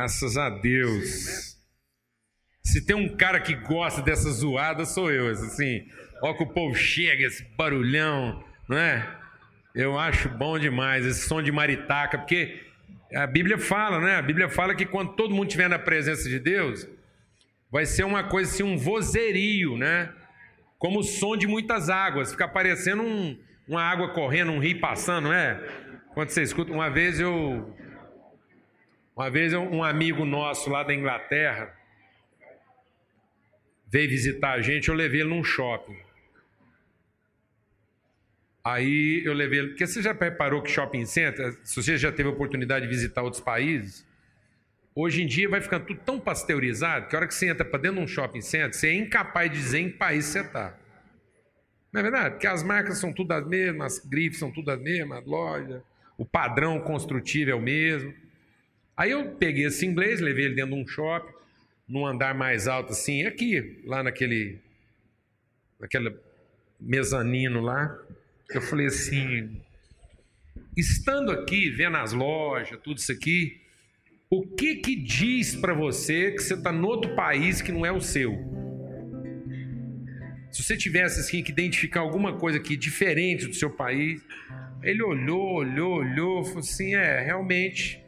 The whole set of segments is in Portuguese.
Graças a Deus. Se tem um cara que gosta dessa zoada, sou eu. Assim, ó que o povo chega, esse barulhão, não é? Eu acho bom demais esse som de maritaca, porque a Bíblia fala, né? A Bíblia fala que quando todo mundo estiver na presença de Deus, vai ser uma coisa assim, um vozerio, né? Como o som de muitas águas, fica parecendo um, uma água correndo, um rio passando, não é? Quando você escuta, uma vez eu uma vez um amigo nosso lá da Inglaterra veio visitar a gente, eu levei ele num shopping. Aí eu levei ele. Porque você já preparou que shopping center, se você já teve a oportunidade de visitar outros países, hoje em dia vai ficando tudo tão pasteurizado que a hora que você entra para dentro de um shopping center, você é incapaz de dizer em que país você está. Não é verdade? Porque as marcas são tudo as mesmas, as grifes são tudo as mesmas, loja, o padrão construtivo é o mesmo. Aí eu peguei esse inglês, levei ele dentro de um shopping, num andar mais alto assim, aqui, lá naquele, naquele mezanino lá, eu falei assim: estando aqui, vendo as lojas, tudo isso aqui, o que que diz para você que você está em outro país que não é o seu? Se você tivesse assim, que identificar alguma coisa aqui diferente do seu país, ele olhou, olhou, olhou, falou assim: é, realmente,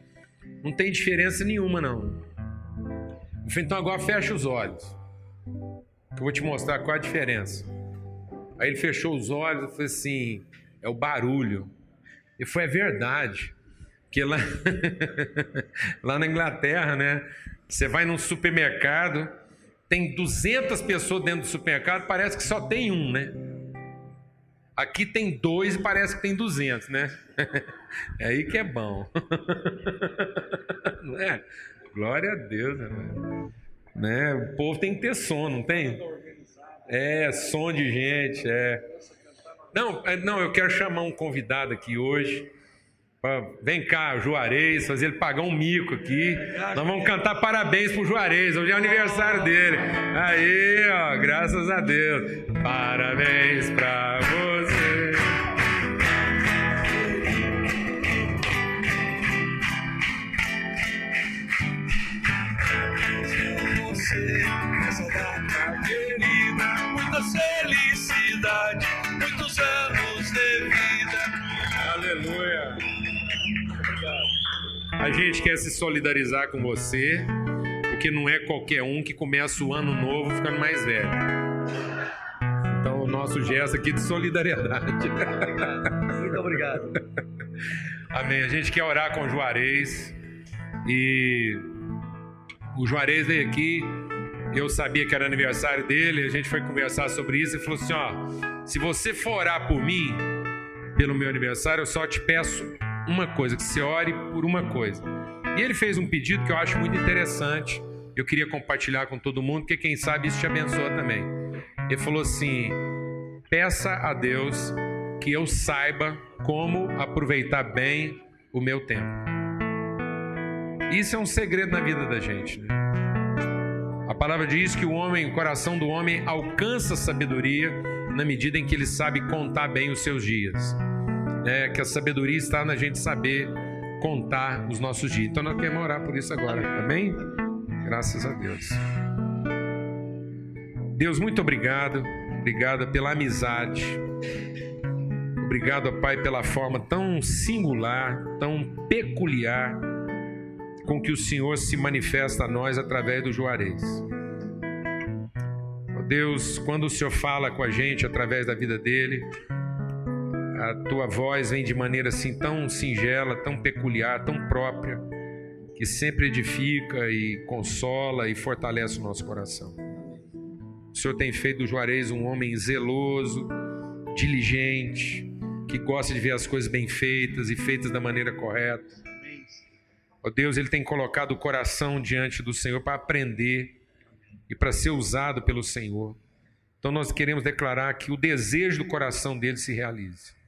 não tem diferença nenhuma não. Então agora fecha os olhos, que eu vou te mostrar qual a diferença. Aí ele fechou os olhos e falou assim: é o barulho. E foi a verdade. Porque lá, lá na Inglaterra, né? Você vai num supermercado, tem 200 pessoas dentro do supermercado, parece que só tem um, né? Aqui tem dois e parece que tem 200, né? É aí que é bom. Não é? Glória a Deus, né? né? O povo tem que ter sono, não tem? É, som de gente, é. Não, é, não, eu quero chamar um convidado aqui hoje. Vem cá, Juarez, fazer ele pagar um mico aqui. Nós vamos cantar parabéns pro Juarez, hoje é aniversário dele. Aí, ó, graças a Deus. Parabéns pra você. Essa data querida, muita felicidade, A gente quer se solidarizar com você, porque não é qualquer um que começa o ano novo ficando mais velho. Então, o nosso gesto aqui de solidariedade. Muito obrigado. Amém. A gente quer orar com o Juarez e o Juarez veio aqui. Eu sabia que era aniversário dele, a gente foi conversar sobre isso e falou assim: ó, se você for orar por mim, pelo meu aniversário, eu só te peço uma coisa, que você ore por uma coisa. E ele fez um pedido que eu acho muito interessante. Eu queria compartilhar com todo mundo, porque quem sabe isso te abençoa também. Ele falou assim: peça a Deus que eu saiba como aproveitar bem o meu tempo. Isso é um segredo na vida da gente. Né? A palavra diz que o homem, o coração do homem alcança sabedoria na medida em que ele sabe contar bem os seus dias. É, que a sabedoria está na gente saber contar os nossos dias. Então nós queremos orar por isso agora, amém? Graças a Deus. Deus, muito obrigado. Obrigado pela amizade. Obrigado, Pai, pela forma tão singular, tão peculiar com que o Senhor se manifesta a nós através do Juarez. Deus, quando o Senhor fala com a gente através da vida dele, a tua voz vem de maneira assim tão singela, tão peculiar, tão própria, que sempre edifica e consola e fortalece o nosso coração. O Senhor tem feito do Juarez um homem zeloso, diligente, que gosta de ver as coisas bem feitas e feitas da maneira correta. Ó Deus, ele tem colocado o coração diante do Senhor para aprender e para ser usado pelo Senhor. Então nós queremos declarar que o desejo do coração dele se realize.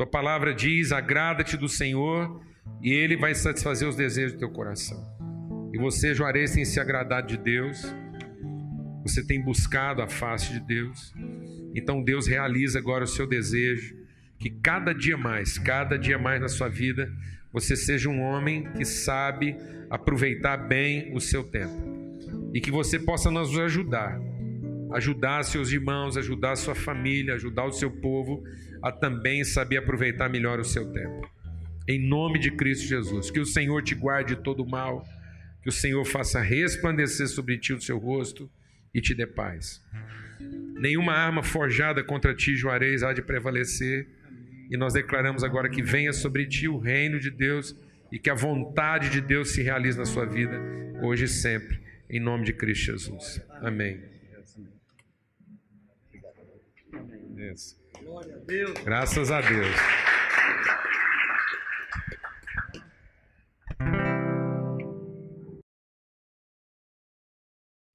Tua palavra diz: agrada-te do Senhor e ele vai satisfazer os desejos do teu coração. E você, Juarez, tem se agradado de Deus, você tem buscado a face de Deus. Então Deus realiza agora o seu desejo, que cada dia mais, cada dia mais na sua vida, você seja um homem que sabe aproveitar bem o seu tempo e que você possa nos ajudar, ajudar seus irmãos, ajudar sua família, ajudar o seu povo a também saber aproveitar melhor o seu tempo. Em nome de Cristo Jesus, que o Senhor te guarde de todo mal, que o Senhor faça resplandecer sobre ti o seu rosto e te dê paz. Nenhuma arma forjada contra ti, Juarez, há de prevalecer. E nós declaramos agora que venha sobre ti o reino de Deus e que a vontade de Deus se realize na sua vida, hoje e sempre, em nome de Cristo Jesus. Amém. Graças a Deus.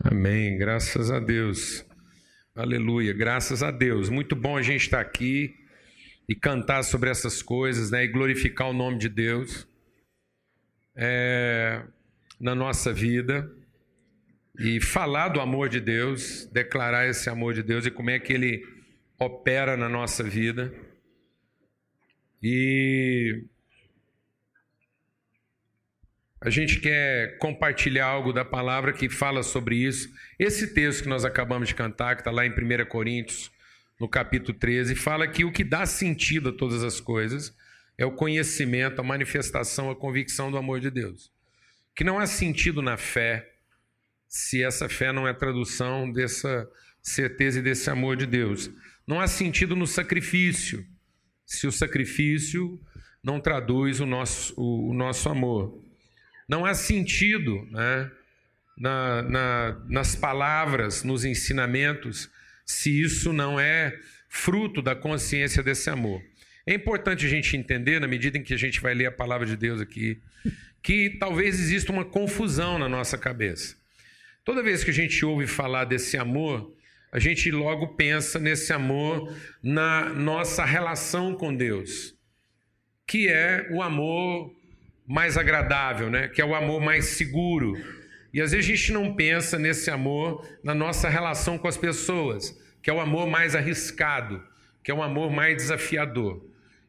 Amém. Graças a Deus. Aleluia. Graças a Deus. Muito bom a gente estar aqui e cantar sobre essas coisas, né? E glorificar o nome de Deus é, na nossa vida e falar do amor de Deus, declarar esse amor de Deus e como é que ele opera na nossa vida. E a gente quer compartilhar algo da palavra que fala sobre isso. Esse texto que nós acabamos de cantar, que está lá em 1 Coríntios, no capítulo 13, fala que o que dá sentido a todas as coisas é o conhecimento, a manifestação, a convicção do amor de Deus. Que não há sentido na fé se essa fé não é tradução dessa certeza e desse amor de Deus. Não há sentido no sacrifício se o sacrifício não traduz o nosso, o, o nosso amor. Não há sentido né, na, na, nas palavras, nos ensinamentos, se isso não é fruto da consciência desse amor. É importante a gente entender, na medida em que a gente vai ler a palavra de Deus aqui, que talvez exista uma confusão na nossa cabeça. Toda vez que a gente ouve falar desse amor, a gente logo pensa nesse amor na nossa relação com Deus, que é o amor mais agradável, né? que é o amor mais seguro. E às vezes a gente não pensa nesse amor na nossa relação com as pessoas, que é o amor mais arriscado, que é o amor mais desafiador.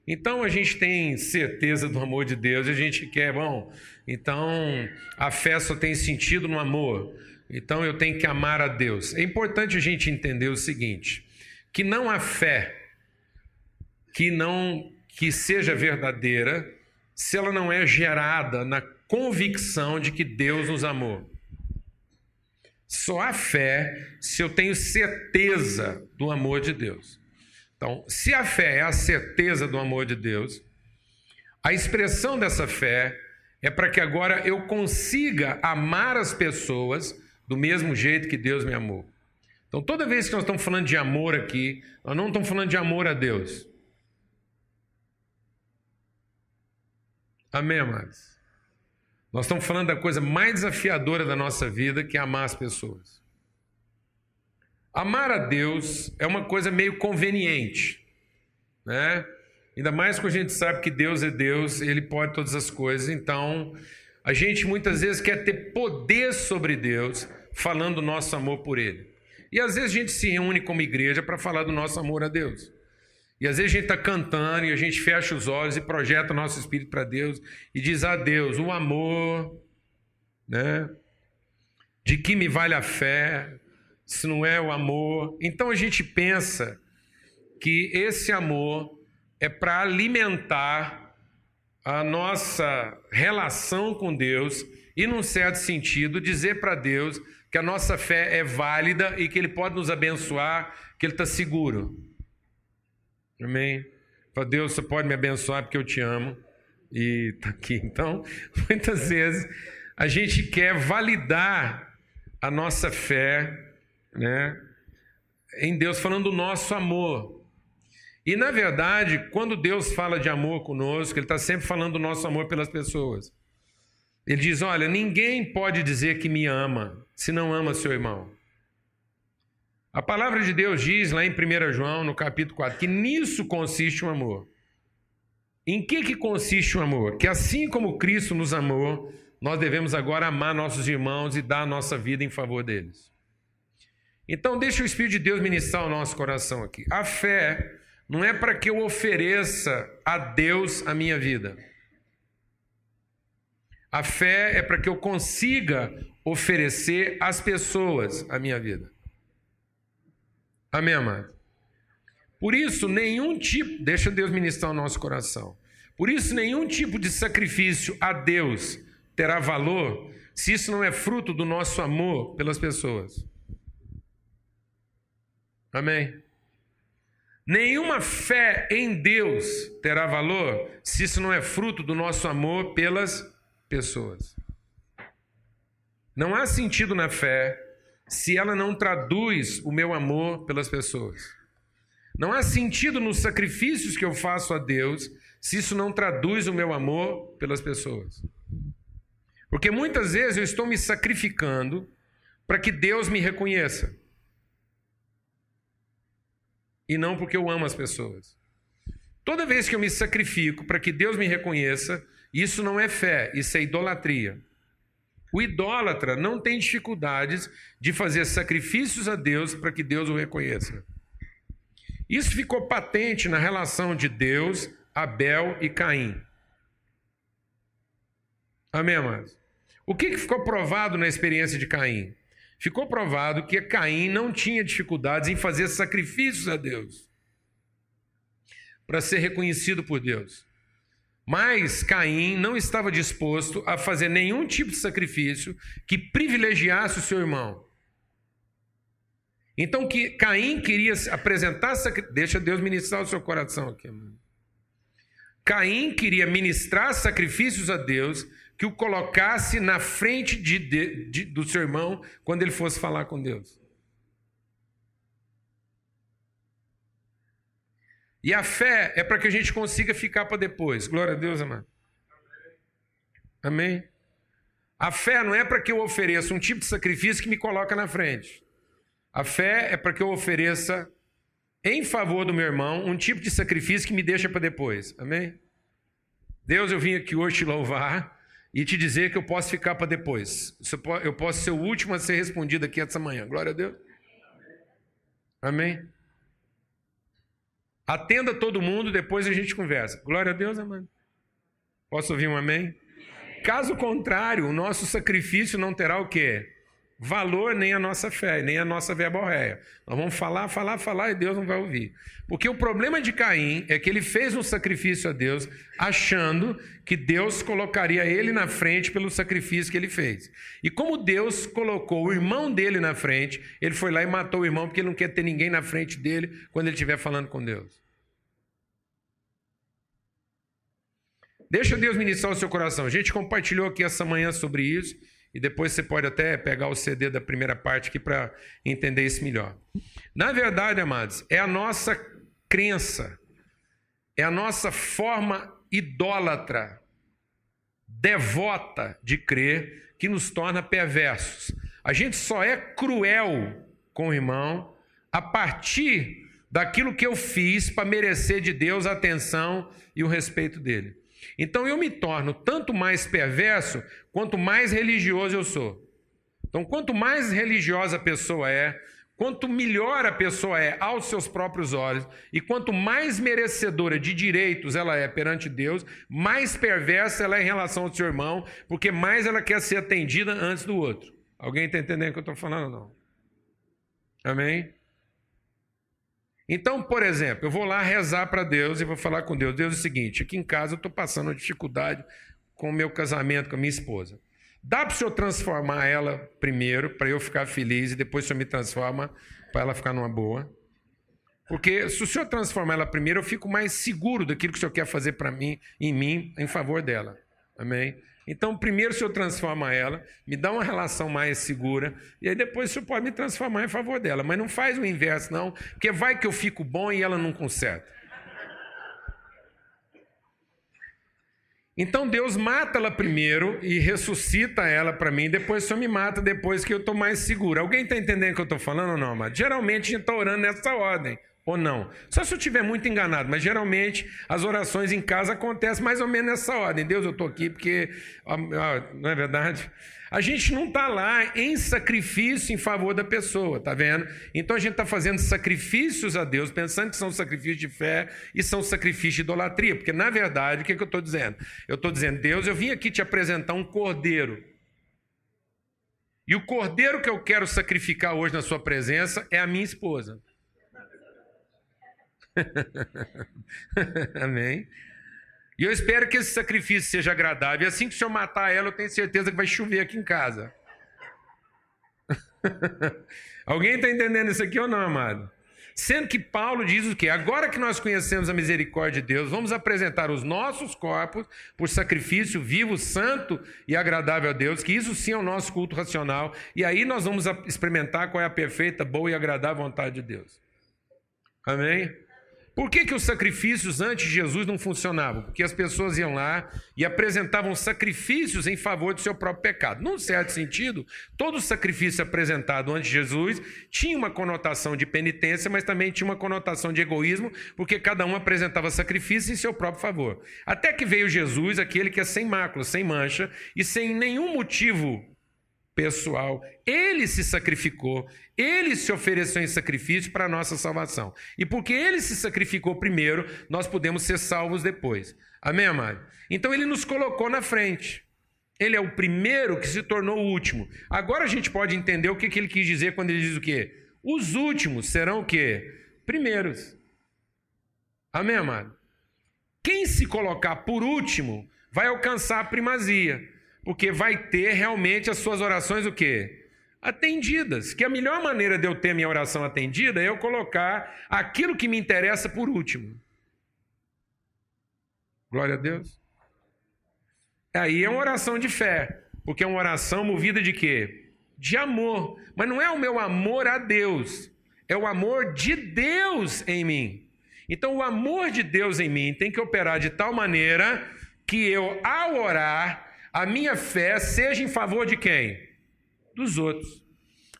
Então a gente tem certeza do amor de Deus, a gente quer, bom, então a fé só tem sentido no amor, então eu tenho que amar a Deus. É importante a gente entender o seguinte: que não há fé que não que seja verdadeira se ela não é gerada na convicção de que Deus nos amou. Só há fé se eu tenho certeza do amor de Deus. Então, se a fé é a certeza do amor de Deus, a expressão dessa fé é para que agora eu consiga amar as pessoas do mesmo jeito que Deus me amou. Então, toda vez que nós estamos falando de amor aqui, nós não estamos falando de amor a Deus. Amém, amados? Nós estamos falando da coisa mais desafiadora da nossa vida, que é amar as pessoas. Amar a Deus é uma coisa meio conveniente, né? Ainda mais quando a gente sabe que Deus é Deus, Ele pode todas as coisas. Então, a gente muitas vezes quer ter poder sobre Deus, falando do nosso amor por Ele. E às vezes a gente se reúne como igreja para falar do nosso amor a Deus. E às vezes a gente está cantando e a gente fecha os olhos e projeta o nosso espírito para Deus e diz a Deus: o amor, né? De que me vale a fé, se não é o amor? Então a gente pensa que esse amor é para alimentar a nossa relação com Deus e, num certo sentido, dizer para Deus que a nossa fé é válida e que Ele pode nos abençoar, que Ele está seguro. Amém? Fala, Deus, você pode me abençoar porque eu te amo. E está aqui. Então, muitas vezes a gente quer validar a nossa fé né, em Deus, falando do nosso amor. E na verdade, quando Deus fala de amor conosco, Ele está sempre falando do nosso amor pelas pessoas. Ele diz: Olha, ninguém pode dizer que me ama se não ama seu irmão. A palavra de Deus diz lá em 1 João, no capítulo 4, que nisso consiste o amor. Em que, que consiste o amor? Que assim como Cristo nos amou, nós devemos agora amar nossos irmãos e dar a nossa vida em favor deles. Então, deixa o Espírito de Deus ministrar o nosso coração aqui. A fé não é para que eu ofereça a Deus a minha vida. A fé é para que eu consiga oferecer às pessoas a minha vida. Amém, amado? Por isso, nenhum tipo, deixa Deus ministrar o nosso coração. Por isso, nenhum tipo de sacrifício a Deus terá valor se isso não é fruto do nosso amor pelas pessoas. Amém? Nenhuma fé em Deus terá valor se isso não é fruto do nosso amor pelas pessoas. Não há sentido na fé se ela não traduz o meu amor pelas pessoas. Não há sentido nos sacrifícios que eu faço a Deus se isso não traduz o meu amor pelas pessoas. Porque muitas vezes eu estou me sacrificando para que Deus me reconheça. E não porque eu amo as pessoas. Toda vez que eu me sacrifico para que Deus me reconheça, isso não é fé, isso é idolatria. O idólatra não tem dificuldades de fazer sacrifícios a Deus para que Deus o reconheça. Isso ficou patente na relação de Deus, Abel e Caim. Amém, amados? O que ficou provado na experiência de Caim? Ficou provado que Caim não tinha dificuldades em fazer sacrifícios a Deus para ser reconhecido por Deus. Mas Caim não estava disposto a fazer nenhum tipo de sacrifício que privilegiasse o seu irmão. Então que Caim queria apresentar, deixa Deus ministrar o seu coração aqui. Caim queria ministrar sacrifícios a Deus que o colocasse na frente de, de, de, do seu irmão quando ele fosse falar com Deus. E a fé é para que a gente consiga ficar para depois. Glória a Deus, amado. Amém? A fé não é para que eu ofereça um tipo de sacrifício que me coloca na frente. A fé é para que eu ofereça em favor do meu irmão um tipo de sacrifício que me deixa para depois. Amém? Deus, eu vim aqui hoje te louvar e te dizer que eu posso ficar para depois. Eu posso ser o último a ser respondido aqui essa manhã. Glória a Deus. Amém? Atenda todo mundo, depois a gente conversa. Glória a Deus, amado. Posso ouvir um amém? Caso contrário, o nosso sacrifício não terá o quê? Valor nem a nossa fé, nem a nossa verborréia. Nós vamos falar, falar, falar e Deus não vai ouvir. Porque o problema de Caim é que ele fez um sacrifício a Deus achando que Deus colocaria ele na frente pelo sacrifício que ele fez. E como Deus colocou o irmão dele na frente, ele foi lá e matou o irmão porque ele não quer ter ninguém na frente dele quando ele estiver falando com Deus. Deixa Deus ministrar o seu coração. A gente compartilhou aqui essa manhã sobre isso. E depois você pode até pegar o CD da primeira parte aqui para entender isso melhor. Na verdade, amados, é a nossa crença, é a nossa forma idólatra, devota de crer que nos torna perversos. A gente só é cruel com o irmão a partir daquilo que eu fiz para merecer de Deus a atenção e o respeito dele. Então eu me torno tanto mais perverso quanto mais religioso eu sou. Então, quanto mais religiosa a pessoa é, quanto melhor a pessoa é aos seus próprios olhos, e quanto mais merecedora de direitos ela é perante Deus, mais perversa ela é em relação ao seu irmão, porque mais ela quer ser atendida antes do outro. Alguém está entendendo o que eu estou falando não? Amém? Então, por exemplo, eu vou lá rezar para Deus e vou falar com Deus. Deus é o seguinte: aqui em casa eu estou passando uma dificuldade com o meu casamento com a minha esposa. Dá para o senhor transformar ela primeiro, para eu ficar feliz, e depois o senhor me transforma para ela ficar numa boa? Porque se o senhor transformar ela primeiro, eu fico mais seguro daquilo que o senhor quer fazer para mim, em mim, em favor dela. Amém? Então, primeiro o senhor transforma ela, me dá uma relação mais segura, e aí depois o senhor pode me transformar em favor dela. Mas não faz o inverso, não, porque vai que eu fico bom e ela não conserta. Então Deus mata ela primeiro e ressuscita ela para mim, depois só me mata depois que eu estou mais seguro. Alguém está entendendo o que eu estou falando ou não, amado? Geralmente a gente está orando nessa ordem. Ou não? Só se eu estiver muito enganado, mas geralmente as orações em casa acontecem mais ou menos nessa ordem. Deus, eu estou aqui porque. Não é verdade? A gente não está lá em sacrifício em favor da pessoa, tá vendo? Então a gente está fazendo sacrifícios a Deus, pensando que são sacrifícios de fé e são sacrifícios de idolatria, porque na verdade, o que, é que eu estou dizendo? Eu estou dizendo, Deus, eu vim aqui te apresentar um cordeiro. E o cordeiro que eu quero sacrificar hoje na sua presença é a minha esposa. Amém? E eu espero que esse sacrifício seja agradável. E assim que o senhor matar ela, eu tenho certeza que vai chover aqui em casa. Alguém está entendendo isso aqui ou não, amado? Sendo que Paulo diz o quê? Agora que nós conhecemos a misericórdia de Deus, vamos apresentar os nossos corpos por sacrifício vivo, santo e agradável a Deus, que isso sim é o nosso culto racional. E aí nós vamos experimentar qual é a perfeita, boa e agradável vontade de Deus. Amém? Por que, que os sacrifícios antes de Jesus não funcionavam? Porque as pessoas iam lá e apresentavam sacrifícios em favor do seu próprio pecado. Num certo sentido, todo sacrifício apresentado antes de Jesus tinha uma conotação de penitência, mas também tinha uma conotação de egoísmo, porque cada um apresentava sacrifício em seu próprio favor. Até que veio Jesus, aquele que é sem mácula, sem mancha e sem nenhum motivo pessoal. Ele se sacrificou, ele se ofereceu em sacrifício para a nossa salvação. E porque ele se sacrificou primeiro, nós podemos ser salvos depois. Amém, amado? Então ele nos colocou na frente. Ele é o primeiro que se tornou o último. Agora a gente pode entender o que, ele quis dizer quando ele diz o quê? Os últimos serão o quê? Primeiros. Amém, amado? Quem se colocar por último vai alcançar a primazia porque vai ter realmente as suas orações o quê? Atendidas. Que a melhor maneira de eu ter minha oração atendida é eu colocar aquilo que me interessa por último. Glória a Deus. Aí é uma oração de fé, porque é uma oração movida de quê? De amor. Mas não é o meu amor a Deus, é o amor de Deus em mim. Então, o amor de Deus em mim tem que operar de tal maneira que eu, ao orar, a minha fé seja em favor de quem? Dos outros.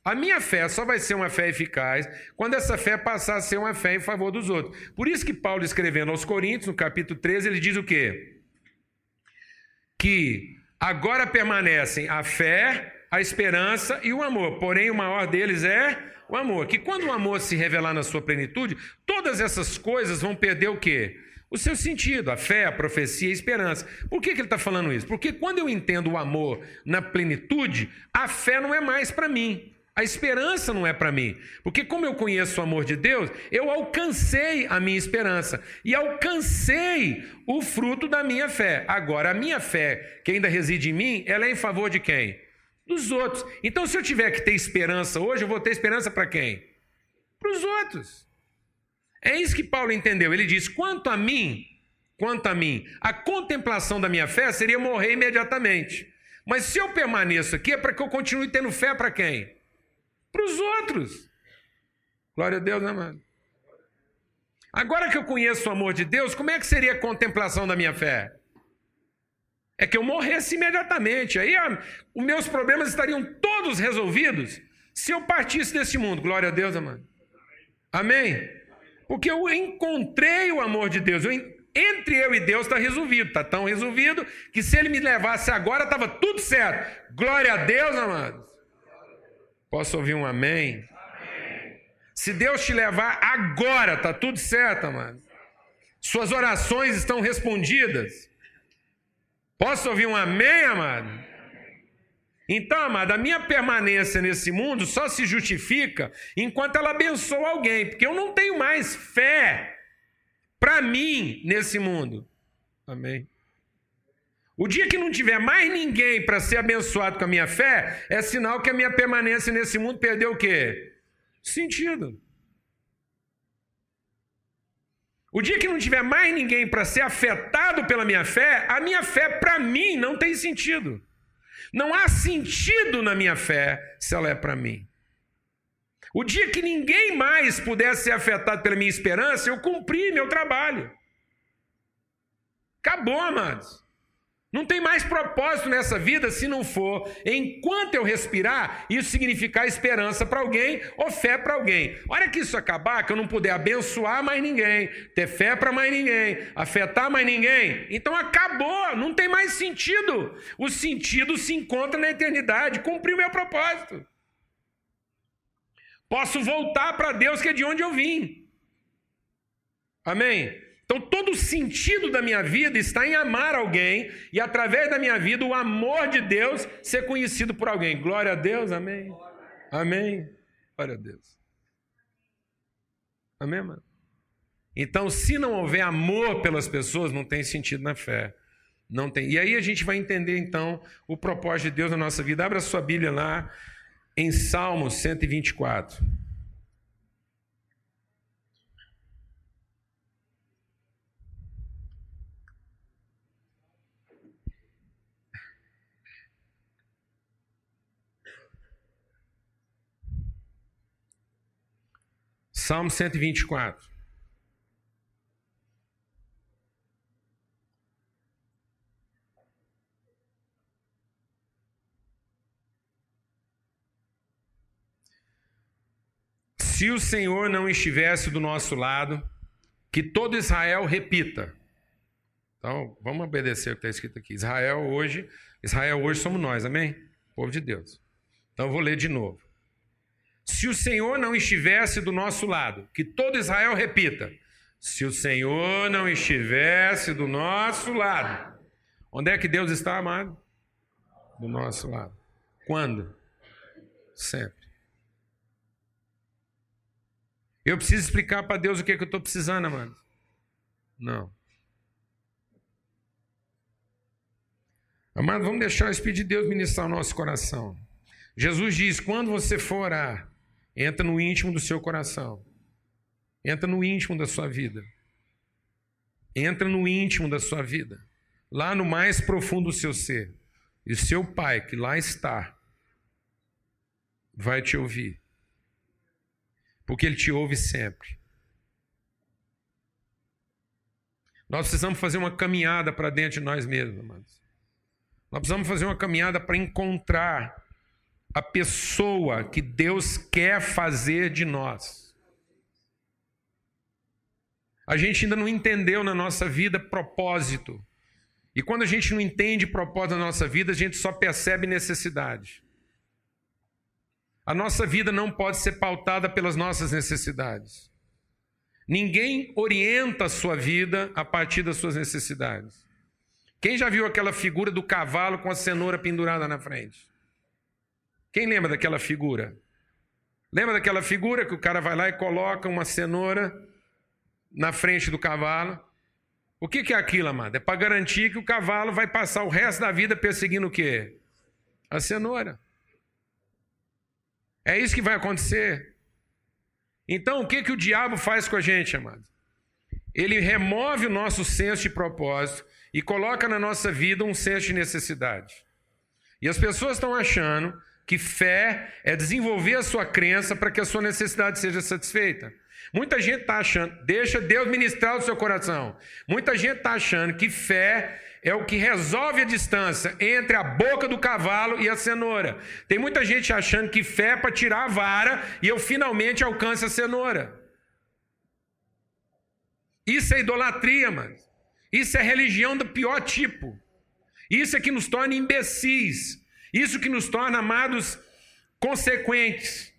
A minha fé só vai ser uma fé eficaz quando essa fé passar a ser uma fé em favor dos outros. Por isso que Paulo escrevendo aos Coríntios, no capítulo 13, ele diz o quê? Que agora permanecem a fé, a esperança e o amor. Porém, o maior deles é o amor. Que quando o amor se revelar na sua plenitude, todas essas coisas vão perder o quê? O seu sentido, a fé, a profecia a esperança. Por que, que ele está falando isso? Porque quando eu entendo o amor na plenitude, a fé não é mais para mim. A esperança não é para mim, porque como eu conheço o amor de Deus, eu alcancei a minha esperança e alcancei o fruto da minha fé. Agora, a minha fé, que ainda reside em mim, ela é em favor de quem? Dos outros. Então, se eu tiver que ter esperança hoje, eu vou ter esperança para quem? Para os outros. É isso que Paulo entendeu. Ele diz: quanto a mim, quanto a mim, a contemplação da minha fé seria morrer imediatamente. Mas se eu permaneço aqui é para que eu continue tendo fé para quem? Para os outros. Glória a Deus, né, mano? Agora que eu conheço o amor de Deus, como é que seria a contemplação da minha fé? É que eu morresse imediatamente. Aí ó, os meus problemas estariam todos resolvidos se eu partisse desse mundo. Glória a Deus, amado. Amém? Porque eu encontrei o amor de Deus. Eu, entre eu e Deus está resolvido. Está tão resolvido que se ele me levasse agora, estava tudo certo. Glória a Deus, amados. Posso ouvir um amém? amém. Se Deus te levar agora, está tudo certo, amado. Suas orações estão respondidas. Posso ouvir um amém, amado? Então, amada, a minha permanência nesse mundo só se justifica enquanto ela abençoa alguém, porque eu não tenho mais fé para mim nesse mundo. Amém. O dia que não tiver mais ninguém para ser abençoado com a minha fé, é sinal que a minha permanência nesse mundo perdeu o quê? Sentido. O dia que não tiver mais ninguém para ser afetado pela minha fé, a minha fé para mim não tem sentido. Não há sentido na minha fé se ela é para mim. O dia que ninguém mais pudesse ser afetado pela minha esperança, eu cumpri meu trabalho. Acabou, amados. Não tem mais propósito nessa vida se não for, enquanto eu respirar, isso significar esperança para alguém ou fé para alguém. Hora que isso acabar, que eu não puder abençoar mais ninguém, ter fé para mais ninguém, afetar mais ninguém, então acabou, não tem mais sentido. O sentido se encontra na eternidade, cumpri o meu propósito. Posso voltar para Deus que é de onde eu vim. Amém? Então, todo o sentido da minha vida está em amar alguém e, através da minha vida, o amor de Deus ser conhecido por alguém. Glória a Deus, amém? Amém? Glória a Deus. Amém, mano? Então, se não houver amor pelas pessoas, não tem sentido na fé. Não tem. E aí a gente vai entender, então, o propósito de Deus na nossa vida. Abra sua Bíblia lá em Salmos 124. Salmo 124. Se o Senhor não estivesse do nosso lado, que todo Israel repita. Então, vamos obedecer o que está escrito aqui. Israel hoje, Israel hoje somos nós, amém? Povo de Deus. Então, eu vou ler de novo. Se o Senhor não estivesse do nosso lado, que todo Israel repita: se o Senhor não estivesse do nosso lado, onde é que Deus está, amado? Do nosso lado. Quando? Sempre. Eu preciso explicar para Deus o que, é que eu estou precisando, amado? Não. Amado, vamos deixar o Espírito de Deus ministrar o nosso coração. Jesus diz: quando você for orar, Entra no íntimo do seu coração. Entra no íntimo da sua vida. Entra no íntimo da sua vida. Lá no mais profundo do seu ser. E o seu pai, que lá está, vai te ouvir. Porque ele te ouve sempre. Nós precisamos fazer uma caminhada para dentro de nós mesmos, amados. Nós precisamos fazer uma caminhada para encontrar a pessoa que Deus quer fazer de nós. A gente ainda não entendeu na nossa vida propósito. E quando a gente não entende propósito na nossa vida, a gente só percebe necessidade. A nossa vida não pode ser pautada pelas nossas necessidades. Ninguém orienta a sua vida a partir das suas necessidades. Quem já viu aquela figura do cavalo com a cenoura pendurada na frente? Quem lembra daquela figura? Lembra daquela figura que o cara vai lá e coloca uma cenoura na frente do cavalo? O que, que é aquilo, amado? É para garantir que o cavalo vai passar o resto da vida perseguindo o quê? A cenoura. É isso que vai acontecer. Então, o que, que o diabo faz com a gente, amado? Ele remove o nosso senso de propósito e coloca na nossa vida um senso de necessidade. E as pessoas estão achando que fé é desenvolver a sua crença para que a sua necessidade seja satisfeita. Muita gente está achando, deixa Deus ministrar o seu coração. Muita gente está achando que fé é o que resolve a distância entre a boca do cavalo e a cenoura. Tem muita gente achando que fé é para tirar a vara e eu finalmente alcance a cenoura. Isso é idolatria, mano. Isso é religião do pior tipo. Isso é que nos torna imbecis. Isso que nos torna amados consequentes.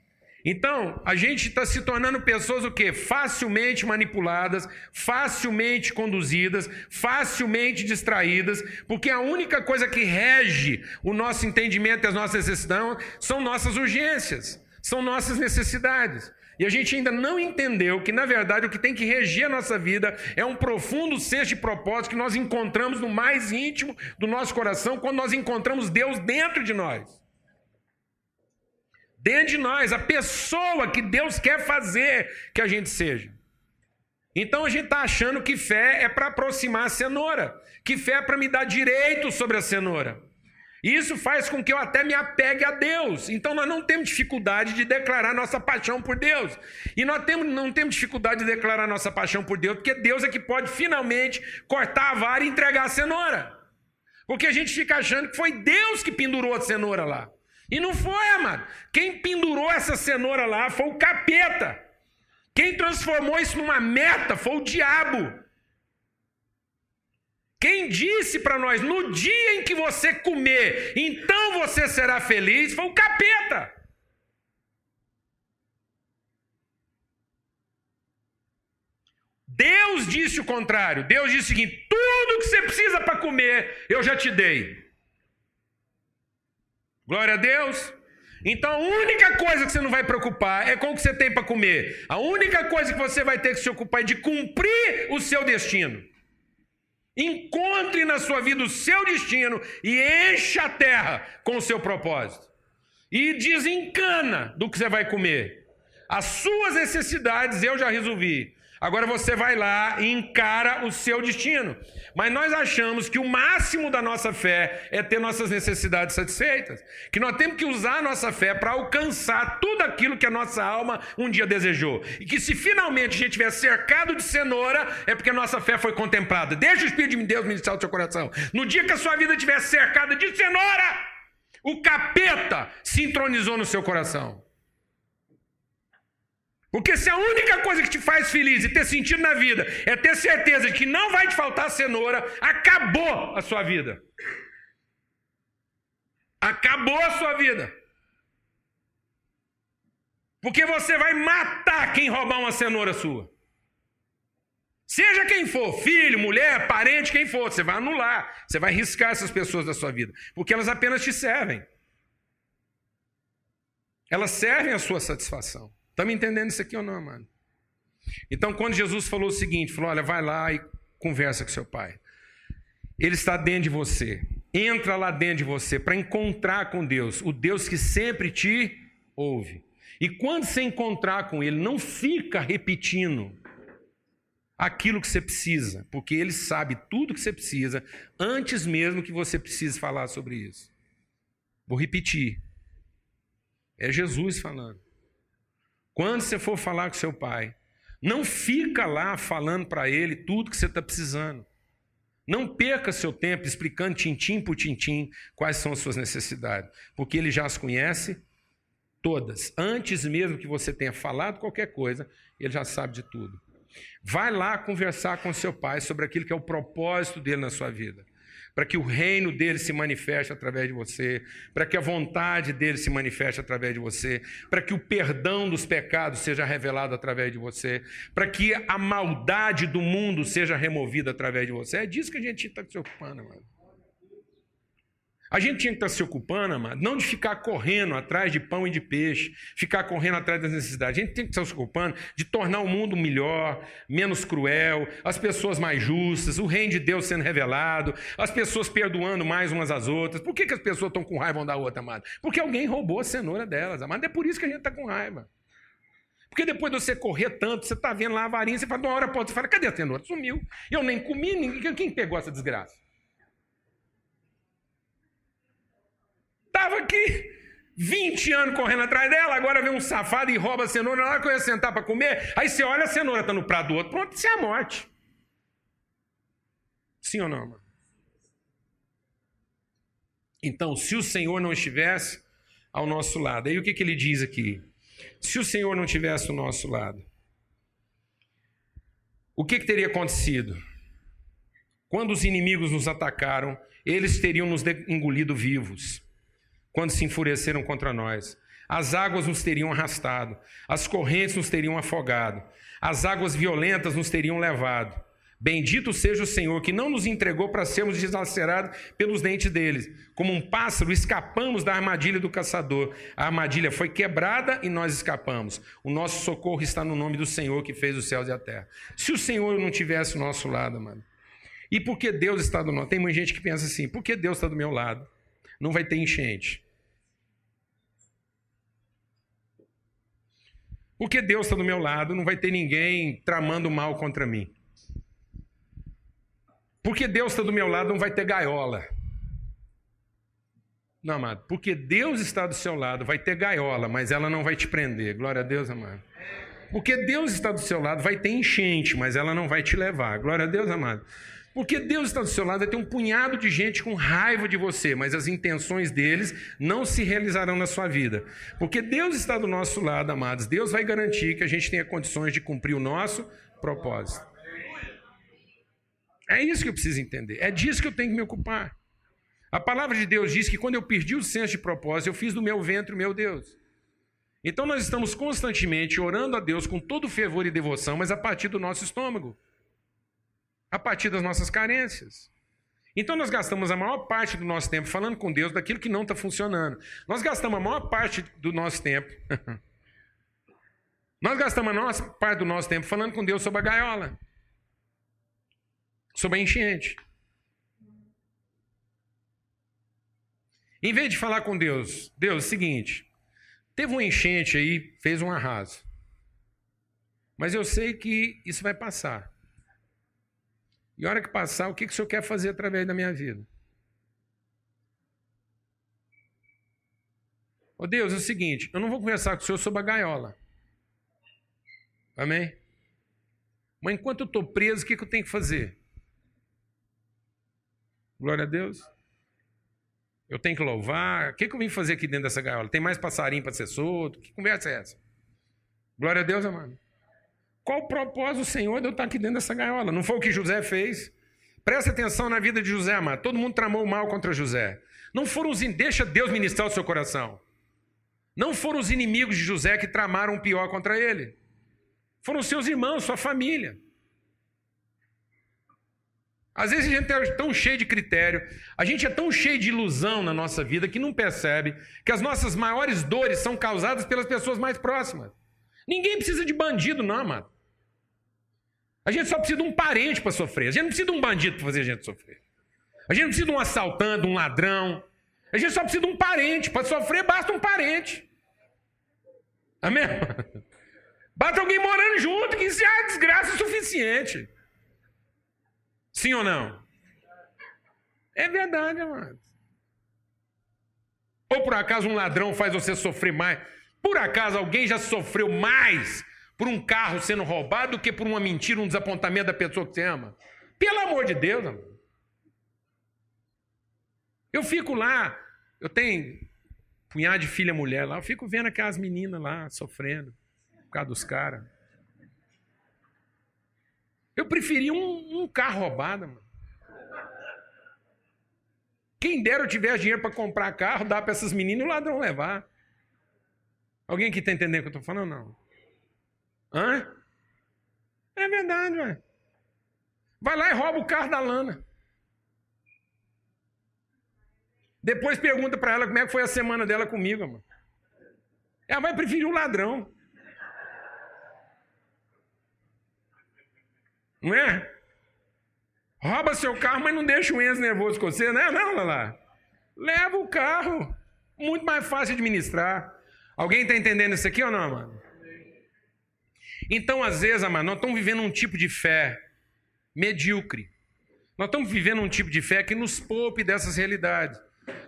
Então, a gente está se tornando pessoas o quê? Facilmente manipuladas, facilmente conduzidas, facilmente distraídas, porque a única coisa que rege o nosso entendimento e as nossas necessidades são nossas urgências, são nossas necessidades. E a gente ainda não entendeu que, na verdade, o que tem que reger a nossa vida é um profundo senso de propósito que nós encontramos no mais íntimo do nosso coração quando nós encontramos Deus dentro de nós. Dentro de nós, a pessoa que Deus quer fazer que a gente seja. Então a gente está achando que fé é para aproximar a cenoura, que fé é para me dar direito sobre a cenoura. Isso faz com que eu até me apegue a Deus. Então nós não temos dificuldade de declarar nossa paixão por Deus. E nós temos, não temos dificuldade de declarar nossa paixão por Deus, porque Deus é que pode finalmente cortar a vara e entregar a cenoura. Porque a gente fica achando que foi Deus que pendurou a cenoura lá. E não foi, amado. Quem pendurou essa cenoura lá foi o capeta. Quem transformou isso numa meta foi o diabo. Quem disse para nós, no dia em que você comer, então você será feliz, foi o capeta. Deus disse o contrário. Deus disse o seguinte: tudo que você precisa para comer, eu já te dei. Glória a Deus. Então a única coisa que você não vai preocupar é com o que você tem para comer. A única coisa que você vai ter que se ocupar é de cumprir o seu destino. Encontre na sua vida o seu destino e encha a terra com o seu propósito. E desencana do que você vai comer. As suas necessidades eu já resolvi. Agora você vai lá e encara o seu destino. Mas nós achamos que o máximo da nossa fé é ter nossas necessidades satisfeitas. Que nós temos que usar a nossa fé para alcançar tudo aquilo que a nossa alma um dia desejou. E que se finalmente a gente estiver cercado de cenoura, é porque a nossa fé foi contemplada. Deixa o Espírito de Deus ministrar o seu coração. No dia que a sua vida estiver cercada de cenoura, o capeta se entronizou no seu coração. Porque se a única coisa que te faz feliz e ter sentido na vida é ter certeza de que não vai te faltar cenoura, acabou a sua vida. Acabou a sua vida. Porque você vai matar quem roubar uma cenoura sua. Seja quem for, filho, mulher, parente, quem for, você vai anular, você vai riscar essas pessoas da sua vida, porque elas apenas te servem. Elas servem a sua satisfação. Estamos entendendo isso aqui ou não, mano? Então, quando Jesus falou o seguinte, falou: olha, vai lá e conversa com seu pai. Ele está dentro de você. Entra lá dentro de você para encontrar com Deus, o Deus que sempre te ouve. E quando você encontrar com Ele, não fica repetindo aquilo que você precisa, porque Ele sabe tudo que você precisa antes mesmo que você precise falar sobre isso. Vou repetir. É Jesus falando. Quando você for falar com seu pai, não fica lá falando para ele tudo que você está precisando. Não perca seu tempo explicando tintim por tintim quais são as suas necessidades, porque ele já as conhece todas. Antes mesmo que você tenha falado qualquer coisa, ele já sabe de tudo. Vai lá conversar com seu pai sobre aquilo que é o propósito dele na sua vida para que o reino dele se manifeste através de você, para que a vontade dele se manifeste através de você, para que o perdão dos pecados seja revelado através de você, para que a maldade do mundo seja removida através de você. É disso que a gente está se ocupando, mano. A gente tinha que estar se ocupando, amado, não de ficar correndo atrás de pão e de peixe, ficar correndo atrás das necessidades. A gente tem que estar se ocupando de tornar o mundo melhor, menos cruel, as pessoas mais justas, o reino de Deus sendo revelado, as pessoas perdoando mais umas às outras. Por que, que as pessoas estão com raiva uma da outra, amado? Porque alguém roubou a cenoura delas, amado. É por isso que a gente está com raiva. Porque depois de você correr tanto, você está vendo lá a varinha, você fala, uma hora pode, você fala, cadê a cenoura? Sumiu. Eu nem comi, ninguém, quem pegou essa desgraça? Estava aqui 20 anos correndo atrás dela, agora vem um safado e rouba a cenoura, hora que eu ia sentar para comer, aí você olha a cenoura está no prato do outro, pronto, isso é a morte. Sim ou não, mano? Então, se o Senhor não estivesse ao nosso lado, aí o que, que ele diz aqui? Se o Senhor não estivesse ao nosso lado, o que, que teria acontecido? Quando os inimigos nos atacaram, eles teriam nos engolido vivos quando se enfureceram contra nós. As águas nos teriam arrastado, as correntes nos teriam afogado, as águas violentas nos teriam levado. Bendito seja o Senhor que não nos entregou para sermos deslacerados pelos dentes deles. Como um pássaro, escapamos da armadilha do caçador. A armadilha foi quebrada e nós escapamos. O nosso socorro está no nome do Senhor que fez os céus e a terra. Se o Senhor não tivesse o nosso lado, mano. E por que Deus está do nosso? Tem muita gente que pensa assim: por que Deus está do meu lado? Não vai ter enchente. Porque Deus está do meu lado, não vai ter ninguém tramando mal contra mim. Porque Deus está do meu lado, não vai ter gaiola. Não, amado, porque Deus está do seu lado, vai ter gaiola, mas ela não vai te prender. Glória a Deus, amado. Porque Deus está do seu lado, vai ter enchente, mas ela não vai te levar. Glória a Deus, amado. Porque Deus está do seu lado, vai ter um punhado de gente com raiva de você, mas as intenções deles não se realizarão na sua vida. Porque Deus está do nosso lado, amados. Deus vai garantir que a gente tenha condições de cumprir o nosso propósito. É isso que eu preciso entender. É disso que eu tenho que me ocupar. A palavra de Deus diz que quando eu perdi o senso de propósito, eu fiz do meu ventre o meu Deus. Então nós estamos constantemente orando a Deus com todo fervor e devoção, mas a partir do nosso estômago a partir das nossas carências. Então nós gastamos a maior parte do nosso tempo falando com Deus daquilo que não está funcionando. Nós gastamos a maior parte do nosso tempo. nós gastamos a maior parte do nosso tempo falando com Deus sobre a gaiola. Sobre a enchente. Em vez de falar com Deus, Deus, é o seguinte, teve uma enchente aí, fez um arraso. Mas eu sei que isso vai passar. E a hora que passar, o que, que o senhor quer fazer através da minha vida? Ô oh, Deus, é o seguinte, eu não vou conversar com o senhor sobre a gaiola. Amém? Mas enquanto eu estou preso, o que, que eu tenho que fazer? Glória a Deus. Eu tenho que louvar. O que, que eu vim fazer aqui dentro dessa gaiola? Tem mais passarinho para ser solto? Que conversa é essa? Glória a Deus, amado. Qual o propósito do Senhor de eu estar aqui dentro dessa gaiola? Não foi o que José fez? Presta atenção na vida de José, amado. Todo mundo tramou mal contra José. Não foram os. Deixa Deus ministrar o seu coração. Não foram os inimigos de José que tramaram o pior contra ele. Foram seus irmãos, sua família. Às vezes a gente é tão cheio de critério, a gente é tão cheio de ilusão na nossa vida que não percebe que as nossas maiores dores são causadas pelas pessoas mais próximas. Ninguém precisa de bandido, não, amado. A gente só precisa de um parente para sofrer. A gente não precisa de um bandido para fazer a gente sofrer. A gente não precisa de um assaltante, um ladrão. A gente só precisa de um parente. Para sofrer, basta um parente. Amém? Basta alguém morando junto, que isso já é desgraça suficiente. Sim ou não? É verdade, amado. Ou por acaso um ladrão faz você sofrer mais? Por acaso alguém já sofreu mais por um carro sendo roubado do que por uma mentira, um desapontamento da pessoa que você ama. Pelo amor de Deus, amor. Eu fico lá, eu tenho punhado de filha mulher lá, eu fico vendo aquelas meninas lá sofrendo por causa dos caras. Eu preferia um, um carro roubado, mano. Quem dera eu tivesse dinheiro para comprar carro, dar para essas meninas e o ladrão levar. Alguém que está entendendo o que eu estou falando? Não. Hã? É verdade, ué. Vai lá e rouba o carro da Lana. Depois pergunta para ela como é que foi a semana dela comigo, mano. Ela vai preferir o ladrão. Não é? Rouba seu carro, mas não deixa o Enzo nervoso com você, né? Não, Lala. Leva o carro. Muito mais fácil administrar. Alguém está entendendo isso aqui ou não, mano? Então, às vezes, amado, nós estamos vivendo um tipo de fé medíocre. Nós estamos vivendo um tipo de fé que nos poupe dessas realidades.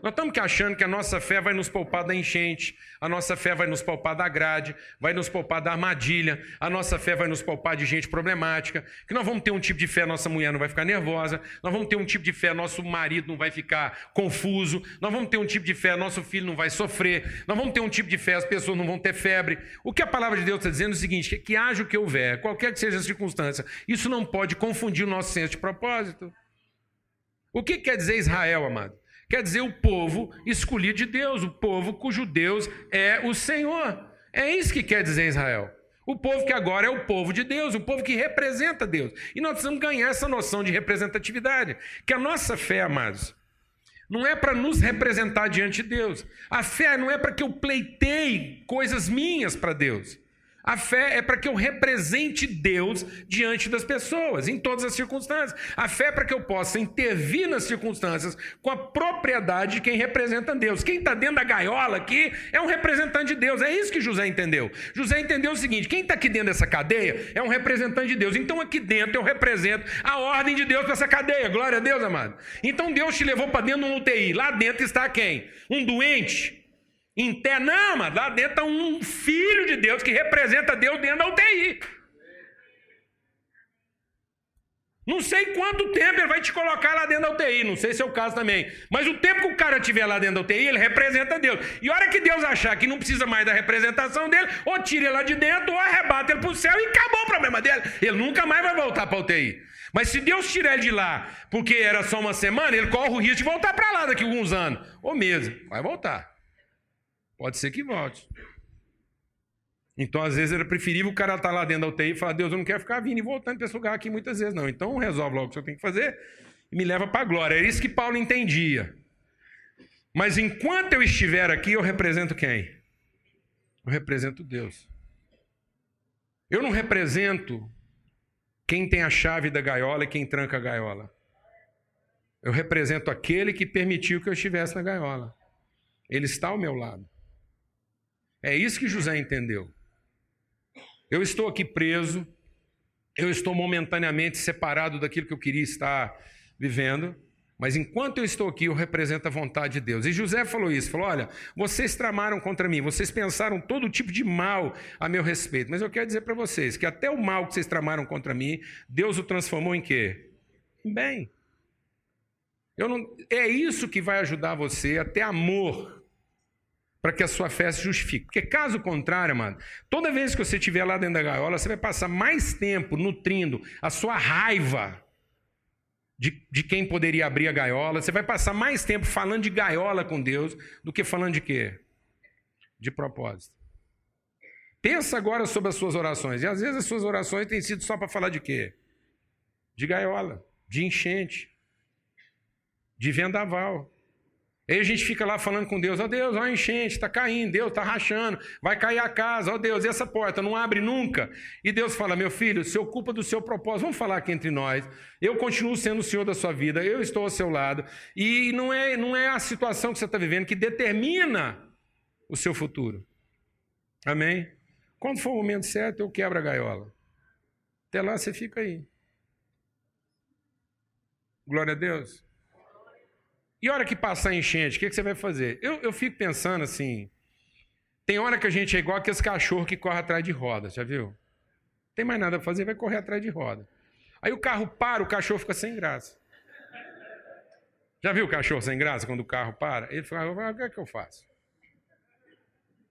Nós estamos achando que a nossa fé vai nos poupar da enchente, a nossa fé vai nos poupar da grade, vai nos poupar da armadilha, a nossa fé vai nos poupar de gente problemática, que nós vamos ter um tipo de fé, nossa mulher não vai ficar nervosa, nós vamos ter um tipo de fé, nosso marido não vai ficar confuso, nós vamos ter um tipo de fé, nosso filho não vai sofrer, nós vamos ter um tipo de fé, as pessoas não vão ter febre. O que a palavra de Deus está dizendo é o seguinte: que, que haja o que houver, qualquer que seja a circunstância, isso não pode confundir o nosso senso de propósito. O que quer dizer Israel, amado? Quer dizer, o povo escolhido de Deus, o povo cujo Deus é o Senhor. É isso que quer dizer Israel. O povo que agora é o povo de Deus, o povo que representa Deus. E nós precisamos ganhar essa noção de representatividade. Que a nossa fé, amados, não é para nos representar diante de Deus. A fé não é para que eu pleiteie coisas minhas para Deus. A fé é para que eu represente Deus diante das pessoas, em todas as circunstâncias. A fé é para que eu possa intervir nas circunstâncias com a propriedade de quem representa Deus. Quem está dentro da gaiola aqui é um representante de Deus. É isso que José entendeu. José entendeu o seguinte: quem está aqui dentro dessa cadeia é um representante de Deus. Então aqui dentro eu represento a ordem de Deus para essa cadeia. Glória a Deus, amado. Então Deus te levou para dentro de um UTI. Lá dentro está quem? Um doente Inter... Não, mas lá dentro está um filho de Deus que representa Deus dentro da UTI. Não sei quanto tempo ele vai te colocar lá dentro da UTI, não sei se é o caso também. Mas o tempo que o cara estiver lá dentro da UTI, ele representa Deus. E a hora que Deus achar que não precisa mais da representação dele, ou tira ele lá de dentro, ou arrebata ele para o céu e acabou o problema dele. Ele nunca mais vai voltar para a UTI. Mas se Deus tirar ele de lá, porque era só uma semana, ele corre o risco de voltar para lá daqui a alguns anos. Ou mesmo, vai voltar. Pode ser que volte. Então, às vezes, era preferível o cara estar tá lá dentro da UTI e falar: Deus, eu não quero ficar vindo e voltando para esse lugar aqui muitas vezes, não. Então, resolve logo o que você tem que fazer e me leva para a glória. É isso que Paulo entendia. Mas enquanto eu estiver aqui, eu represento quem? Eu represento Deus. Eu não represento quem tem a chave da gaiola e quem tranca a gaiola. Eu represento aquele que permitiu que eu estivesse na gaiola. Ele está ao meu lado. É isso que José entendeu. Eu estou aqui preso, eu estou momentaneamente separado daquilo que eu queria estar vivendo, mas enquanto eu estou aqui, eu represento a vontade de Deus. E José falou isso: falou, olha, vocês tramaram contra mim, vocês pensaram todo tipo de mal a meu respeito, mas eu quero dizer para vocês que até o mal que vocês tramaram contra mim, Deus o transformou em quê? Em bem. Não, é isso que vai ajudar você a ter amor para que a sua fé se justifique. Porque caso contrário, mano, toda vez que você estiver lá dentro da gaiola, você vai passar mais tempo nutrindo a sua raiva de, de quem poderia abrir a gaiola, você vai passar mais tempo falando de gaiola com Deus do que falando de quê? De propósito. Pensa agora sobre as suas orações. E às vezes as suas orações têm sido só para falar de quê? De gaiola, de enchente, de vendaval. Aí a gente fica lá falando com Deus, ó oh, Deus, ó a enchente, está caindo, Deus está rachando, vai cair a casa, ó oh, Deus, e essa porta não abre nunca. E Deus fala, meu filho, se ocupa do seu propósito, vamos falar aqui entre nós, eu continuo sendo o Senhor da sua vida, eu estou ao seu lado, e não é, não é a situação que você está vivendo que determina o seu futuro. Amém? Quando for o momento certo, eu quebro a gaiola. Até lá você fica aí. Glória a Deus. E hora que passar a enchente, o que, que você vai fazer? Eu, eu fico pensando assim. Tem hora que a gente é igual aqueles cachorros que correm atrás de roda, já viu? Tem mais nada a fazer, vai correr atrás de roda. Aí o carro para, o cachorro fica sem graça. Já viu o cachorro sem graça quando o carro para? Ele fala, o que é que eu faço?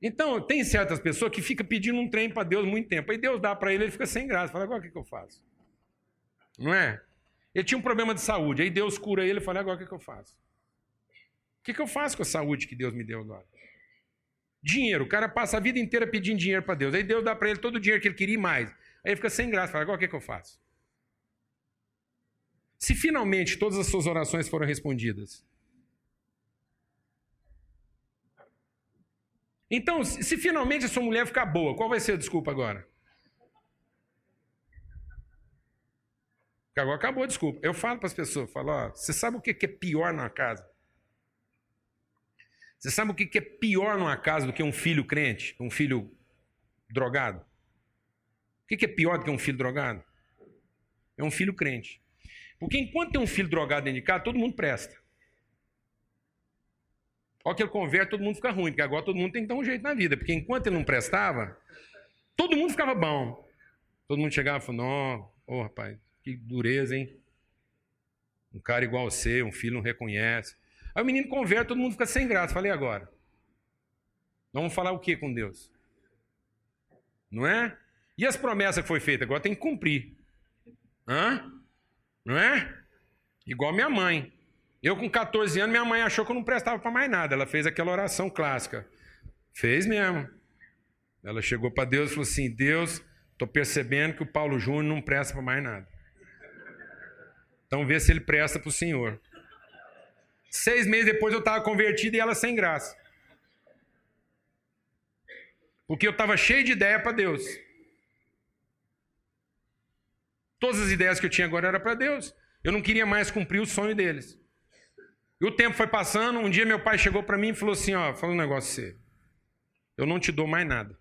Então, tem certas pessoas que ficam pedindo um trem para Deus muito tempo. Aí Deus dá para ele, ele fica sem graça. Fala, agora o que, que eu faço? Não é? Ele tinha um problema de saúde. Aí Deus cura ele e fala, agora o que, que eu faço? Que, que eu faço com a saúde que Deus me deu agora? Dinheiro. O cara passa a vida inteira pedindo dinheiro para Deus. Aí Deus dá para ele todo o dinheiro que ele queria e mais. Aí fica sem graça. Fala, agora o que, que eu faço? Se finalmente todas as suas orações foram respondidas. Então, se finalmente a sua mulher ficar boa, qual vai ser a desculpa agora? Agora acabou a desculpa. Eu falo para as pessoas, falo, ó, você sabe o que é pior na casa? Você sabe o que é pior numa casa do que um filho crente, um filho drogado? O que é pior do que um filho drogado? É um filho crente. Porque enquanto tem um filho drogado dentro de casa, todo mundo presta. Olha que ele converte, todo mundo fica ruim, porque agora todo mundo tem que dar um jeito na vida. Porque enquanto ele não prestava, todo mundo ficava bom. Todo mundo chegava e falava, ô oh, rapaz, que dureza, hein? Um cara igual você, um filho não reconhece. Aí o menino converte, todo mundo fica sem graça. Falei agora. Vamos falar o que com Deus? Não é? E as promessas que foi feita? Agora tem que cumprir. Hã? Não é? Igual minha mãe. Eu com 14 anos, minha mãe achou que eu não prestava para mais nada. Ela fez aquela oração clássica. Fez mesmo. Ela chegou para Deus e falou assim: Deus, estou percebendo que o Paulo Júnior não presta para mais nada. Então vê se ele presta para o Senhor. Seis meses depois eu estava convertido e ela sem graça. Porque eu estava cheio de ideia para Deus. Todas as ideias que eu tinha agora eram para Deus. Eu não queria mais cumprir o sonho deles. E o tempo foi passando. Um dia meu pai chegou para mim e falou assim: Ó, fala um negócio você. Eu não te dou mais nada.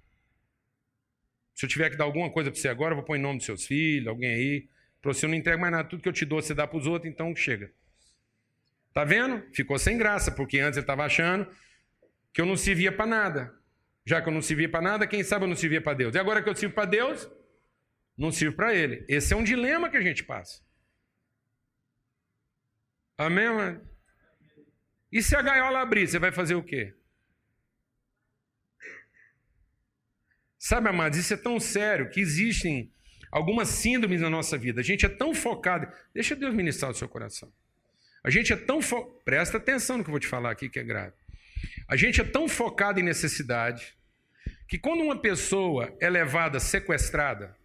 Se eu tiver que dar alguma coisa para você agora, eu vou pôr em nome dos seus filhos, alguém aí. Para você, eu não entrego mais nada. Tudo que eu te dou, você dá para os outros, então chega. Tá vendo? Ficou sem graça, porque antes ele estava achando que eu não servia para nada. Já que eu não servia para nada, quem sabe eu não servia para Deus. E agora que eu sirvo para Deus, não sirvo para Ele. Esse é um dilema que a gente passa. Amém, mano? E se a gaiola abrir, você vai fazer o quê? Sabe, amados, isso é tão sério que existem algumas síndromes na nossa vida. A gente é tão focado. Deixa Deus ministrar o seu coração. A gente é tão fo... presta atenção no que eu vou te falar aqui que é grave. A gente é tão focado em necessidade que quando uma pessoa é levada sequestrada,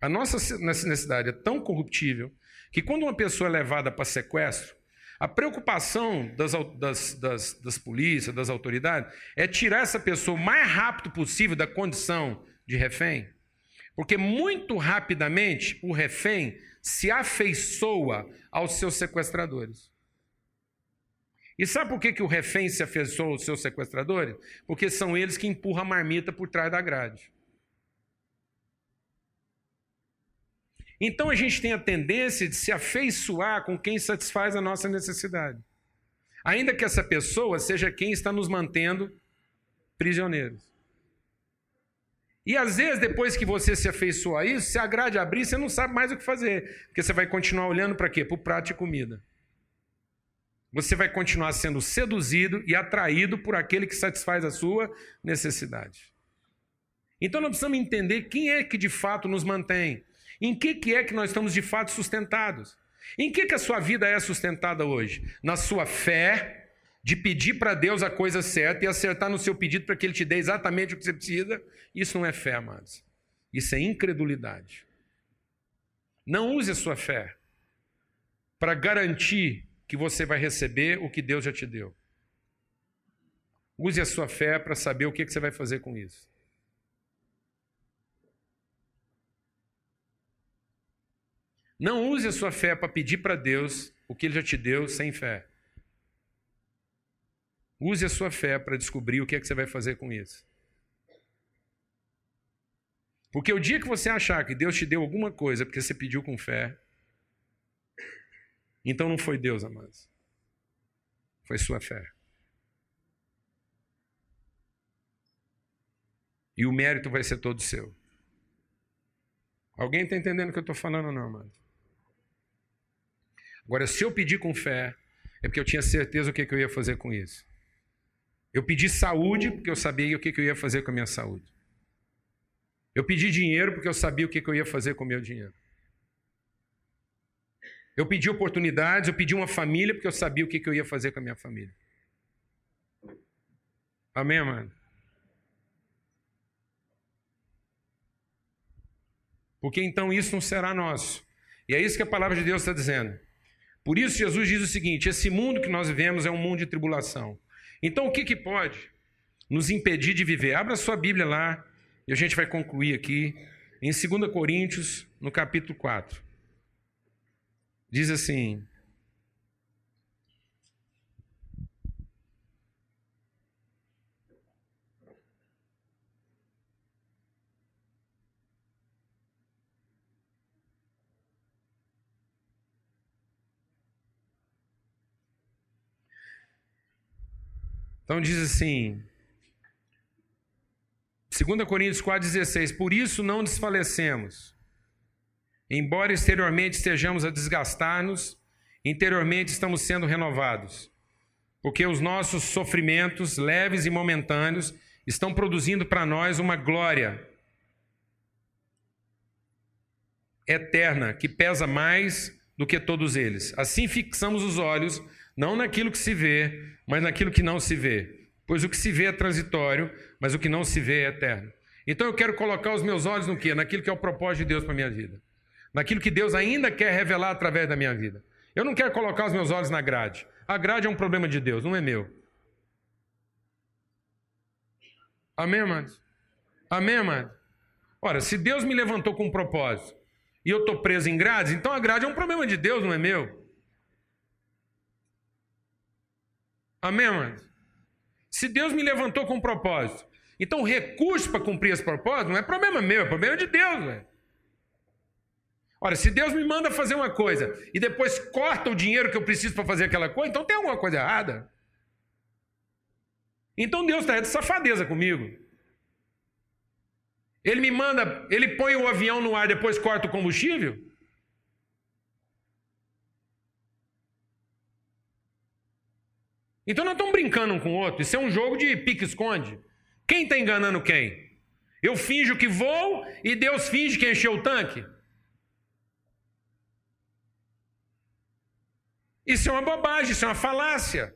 a nossa necessidade é tão corruptível que quando uma pessoa é levada para sequestro, a preocupação das, das, das, das polícias, das autoridades, é tirar essa pessoa o mais rápido possível da condição de refém, porque muito rapidamente o refém se afeiçoa aos seus sequestradores. E sabe por que, que o refém se afeiçoa aos seus sequestradores? Porque são eles que empurram a marmita por trás da grade. Então a gente tem a tendência de se afeiçoar com quem satisfaz a nossa necessidade. Ainda que essa pessoa seja quem está nos mantendo prisioneiros. E às vezes, depois que você se afeiçoa a isso, se a abrir, você não sabe mais o que fazer. Porque você vai continuar olhando para quê? Para o prato de comida. Você vai continuar sendo seduzido e atraído por aquele que satisfaz a sua necessidade. Então nós precisamos entender quem é que de fato nos mantém. Em que, que é que nós estamos de fato sustentados? Em que, que a sua vida é sustentada hoje? Na sua fé de pedir para Deus a coisa certa e acertar no seu pedido para que Ele te dê exatamente o que você precisa? Isso não é fé, amados. Isso é incredulidade. Não use a sua fé para garantir que você vai receber o que Deus já te deu. Use a sua fé para saber o que, você vai fazer com isso. Não use a sua fé para pedir para Deus o que Ele já te deu sem fé. Use a sua fé para descobrir o que é que você vai fazer com isso. Porque o dia que você achar que Deus te deu alguma coisa porque você pediu com fé, então não foi Deus, amados. Foi sua fé. E o mérito vai ser todo seu. Alguém está entendendo o que eu estou falando não, amados? Agora, se eu pedir com fé, é porque eu tinha certeza o que, que eu ia fazer com isso. Eu pedi saúde porque eu sabia o que, eu ia fazer com a minha saúde. Eu pedi dinheiro porque eu sabia o que, eu ia fazer com o meu dinheiro. Eu pedi oportunidades, eu pedi uma família porque eu sabia o que eu ia fazer com a minha família. Amém, mano? Porque então isso não será nosso. E é isso que a palavra de Deus está dizendo. Por isso, Jesus diz o seguinte: esse mundo que nós vivemos é um mundo de tribulação. Então, o que, que pode nos impedir de viver? Abra sua Bíblia lá e a gente vai concluir aqui em 2 Coríntios, no capítulo 4. Diz assim: Então diz assim, 2 Coríntios 4,16: Por isso não desfalecemos, embora exteriormente estejamos a desgastar-nos, interiormente estamos sendo renovados, porque os nossos sofrimentos, leves e momentâneos, estão produzindo para nós uma glória eterna que pesa mais do que todos eles. Assim fixamos os olhos não naquilo que se vê, mas naquilo que não se vê. Pois o que se vê é transitório, mas o que não se vê é eterno. Então eu quero colocar os meus olhos no quê? Naquilo que é o propósito de Deus para a minha vida. Naquilo que Deus ainda quer revelar através da minha vida. Eu não quero colocar os meus olhos na grade. A grade é um problema de Deus, não é meu. Amém, amados? Amém, amados? Ora, se Deus me levantou com um propósito e eu estou preso em grades, então a grade é um problema de Deus, não é meu. Amém, amados? Se Deus me levantou com um propósito, então recurso para cumprir esse propósito não é problema meu, é problema de Deus, velho. Ora, se Deus me manda fazer uma coisa e depois corta o dinheiro que eu preciso para fazer aquela coisa, então tem alguma coisa errada. Então Deus está de safadeza comigo. Ele me manda, ele põe o avião no ar, depois corta o combustível. Então nós estamos brincando um com o outro. Isso é um jogo de pique-esconde. Quem está enganando quem? Eu finjo que vou e Deus finge que encheu o tanque? Isso é uma bobagem, isso é uma falácia.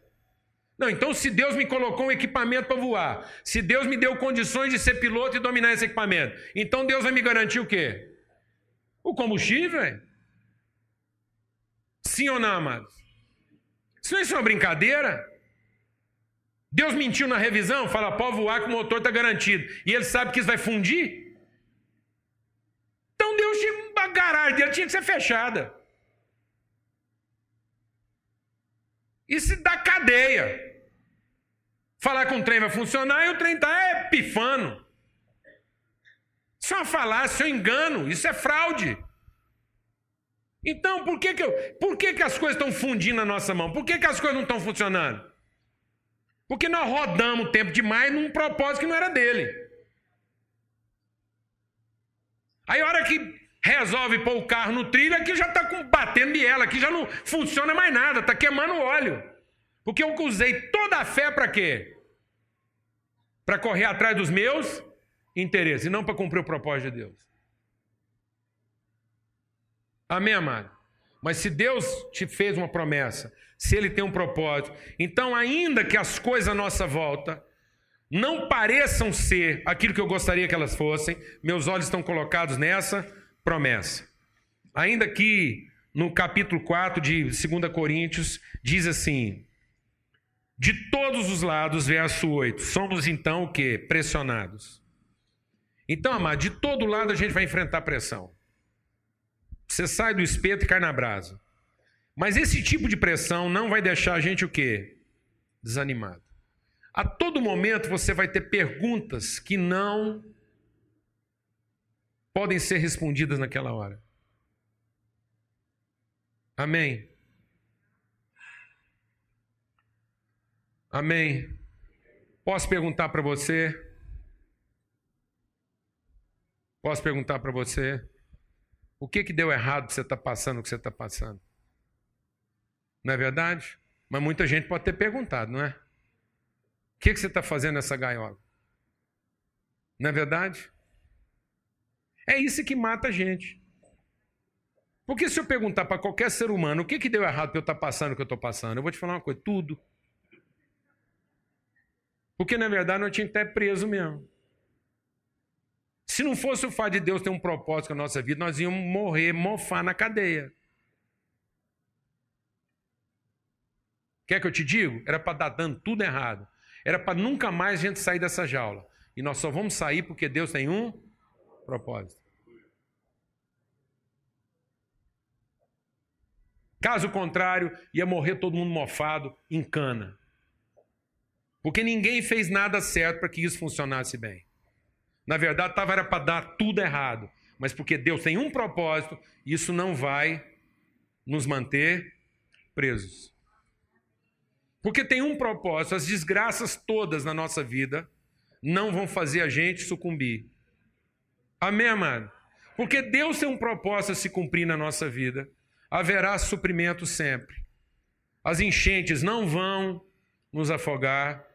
Não, então se Deus me colocou um equipamento para voar, se Deus me deu condições de ser piloto e dominar esse equipamento, então Deus vai me garantir o quê? O combustível? Sim ou não, amados? Isso não é uma brincadeira? Deus mentiu na revisão? Fala, pode voar que o motor está garantido. E ele sabe que isso vai fundir? Então Deus tinha, a garagem dele tinha que ser fechada. Isso dá cadeia. Falar que um trem vai funcionar e o trem está é, pifando. Isso é uma falácia, é um engano, isso é fraude. Então, por que, que, eu, por que, que as coisas estão fundindo na nossa mão? Por que, que as coisas não estão funcionando? Porque nós rodamos tempo demais num propósito que não era dele. Aí a hora que resolve pôr o carro no trilho, aqui já está batendo biela, aqui já não funciona mais nada, está queimando óleo. Porque eu usei toda a fé para quê? Para correr atrás dos meus interesses, e não para cumprir o propósito de Deus. Amém, amado? Mas se Deus te fez uma promessa, se Ele tem um propósito, então, ainda que as coisas à nossa volta não pareçam ser aquilo que eu gostaria que elas fossem, meus olhos estão colocados nessa promessa. Ainda que no capítulo 4 de 2 Coríntios, diz assim: De todos os lados, verso 8, somos então o que? Pressionados. Então, amado, de todo lado a gente vai enfrentar pressão. Você sai do espeto e cai na brasa. Mas esse tipo de pressão não vai deixar a gente o quê? Desanimado. A todo momento você vai ter perguntas que não podem ser respondidas naquela hora. Amém. Amém. Posso perguntar para você? Posso perguntar para você? O que, que deu errado para você estar tá passando o que você está passando? Não é verdade? Mas muita gente pode ter perguntado, não é? O que, que você está fazendo nessa gaiola? Não é verdade? É isso que mata a gente. Porque se eu perguntar para qualquer ser humano o que, que deu errado para eu estar tá passando o que eu estou passando, eu vou te falar uma coisa: tudo. Porque na verdade eu tinha que estar preso mesmo. Se não fosse o fato de Deus ter um propósito na nossa vida, nós íamos morrer, mofar na cadeia. Quer que eu te digo? Era para dar dando tudo errado. Era para nunca mais a gente sair dessa jaula. E nós só vamos sair porque Deus tem um propósito. Caso contrário, ia morrer todo mundo mofado em cana. Porque ninguém fez nada certo para que isso funcionasse bem. Na verdade, estava era para dar tudo errado. Mas porque Deus tem um propósito, isso não vai nos manter presos. Porque tem um propósito, as desgraças todas na nossa vida não vão fazer a gente sucumbir. Amém, amado? Porque Deus tem um propósito a se cumprir na nossa vida. Haverá suprimento sempre. As enchentes não vão nos afogar,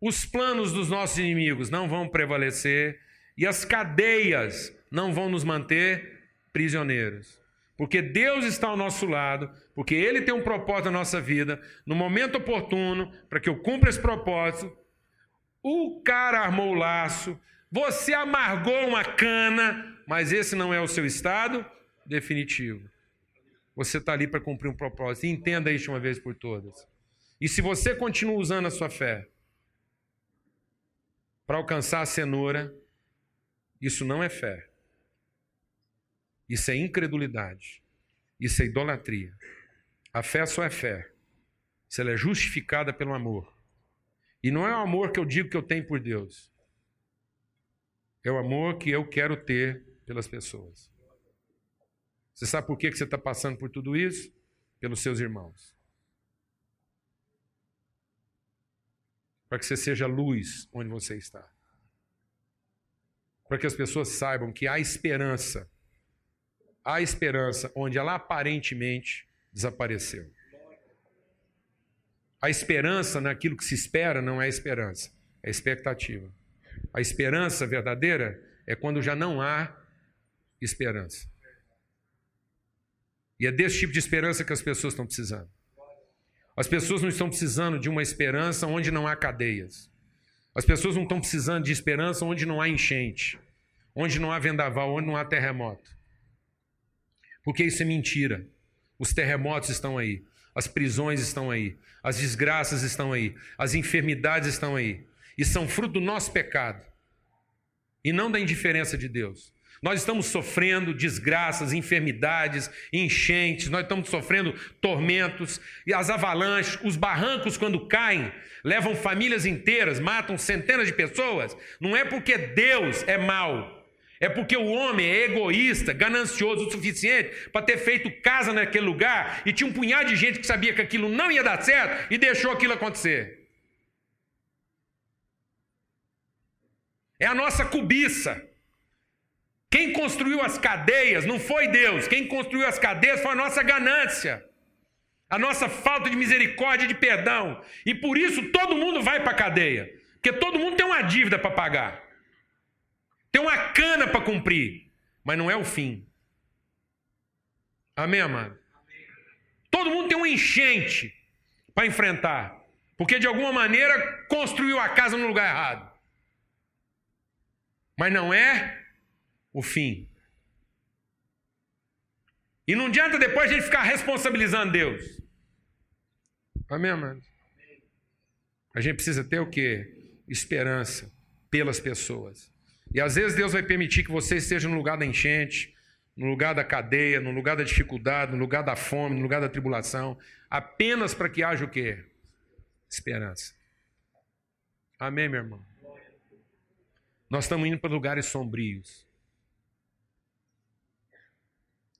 os planos dos nossos inimigos não vão prevalecer e as cadeias não vão nos manter prisioneiros. Porque Deus está ao nosso lado, porque Ele tem um propósito na nossa vida, no momento oportuno, para que eu cumpra esse propósito. O cara armou o laço, você amargou uma cana, mas esse não é o seu estado definitivo. Você está ali para cumprir um propósito. entenda isso uma vez por todas. E se você continua usando a sua fé, para alcançar a cenoura, isso não é fé. Isso é incredulidade. Isso é idolatria. A fé só é fé se ela é justificada pelo amor. E não é o amor que eu digo que eu tenho por Deus. É o amor que eu quero ter pelas pessoas. Você sabe por que você está passando por tudo isso? Pelos seus irmãos. Para que você seja luz onde você está. Para que as pessoas saibam que há esperança. Há esperança onde ela aparentemente desapareceu. A esperança naquilo que se espera não é esperança, é expectativa. A esperança verdadeira é quando já não há esperança. E é desse tipo de esperança que as pessoas estão precisando. As pessoas não estão precisando de uma esperança onde não há cadeias. As pessoas não estão precisando de esperança onde não há enchente, onde não há vendaval, onde não há terremoto. Porque isso é mentira. Os terremotos estão aí, as prisões estão aí, as desgraças estão aí, as enfermidades estão aí. E são fruto do nosso pecado e não da indiferença de Deus. Nós estamos sofrendo desgraças, enfermidades, enchentes, nós estamos sofrendo tormentos, e as avalanches, os barrancos, quando caem, levam famílias inteiras, matam centenas de pessoas. Não é porque Deus é mau, é porque o homem é egoísta, ganancioso o suficiente para ter feito casa naquele lugar e tinha um punhado de gente que sabia que aquilo não ia dar certo e deixou aquilo acontecer. É a nossa cobiça. Quem construiu as cadeias não foi Deus, quem construiu as cadeias foi a nossa ganância, a nossa falta de misericórdia e de perdão. E por isso todo mundo vai para a cadeia, porque todo mundo tem uma dívida para pagar, tem uma cana para cumprir, mas não é o fim. Amém, amado? Todo mundo tem um enchente para enfrentar, porque de alguma maneira construiu a casa no lugar errado. Mas não é o fim. E não adianta depois a gente ficar responsabilizando Deus. Amém, amados? A gente precisa ter o quê? Esperança pelas pessoas. E às vezes Deus vai permitir que você esteja no lugar da enchente, no lugar da cadeia, no lugar da dificuldade, no lugar da fome, no lugar da tribulação, apenas para que haja o quê? Esperança. Amém, meu irmão? Nós estamos indo para lugares sombrios.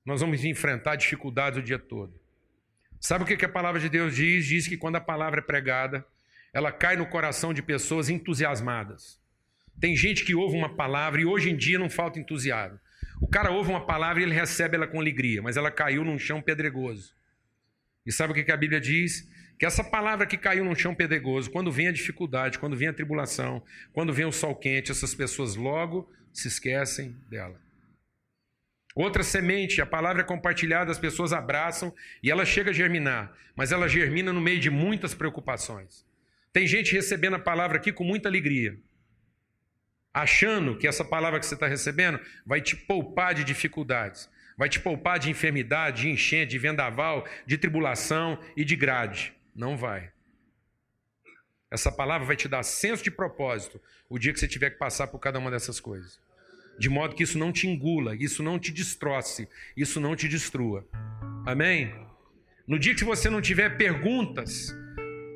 Nós vamos enfrentar dificuldades o dia todo. Sabe o que a palavra de Deus diz? Diz que quando a palavra é pregada, ela cai no coração de pessoas entusiasmadas. Tem gente que ouve uma palavra e hoje em dia não falta entusiasmo. O cara ouve uma palavra e ele recebe ela com alegria, mas ela caiu num chão pedregoso. E sabe o que a Bíblia diz? Que essa palavra que caiu num chão pedregoso, quando vem a dificuldade, quando vem a tribulação, quando vem o sol quente, essas pessoas logo se esquecem dela. Outra semente, a palavra é compartilhada, as pessoas abraçam e ela chega a germinar, mas ela germina no meio de muitas preocupações. Tem gente recebendo a palavra aqui com muita alegria, achando que essa palavra que você está recebendo vai te poupar de dificuldades, vai te poupar de enfermidade, de enchente, de vendaval, de tribulação e de grade. Não vai. Essa palavra vai te dar senso de propósito o dia que você tiver que passar por cada uma dessas coisas de modo que isso não te engula, isso não te destroce, isso não te destrua. Amém? No dia que você não tiver perguntas,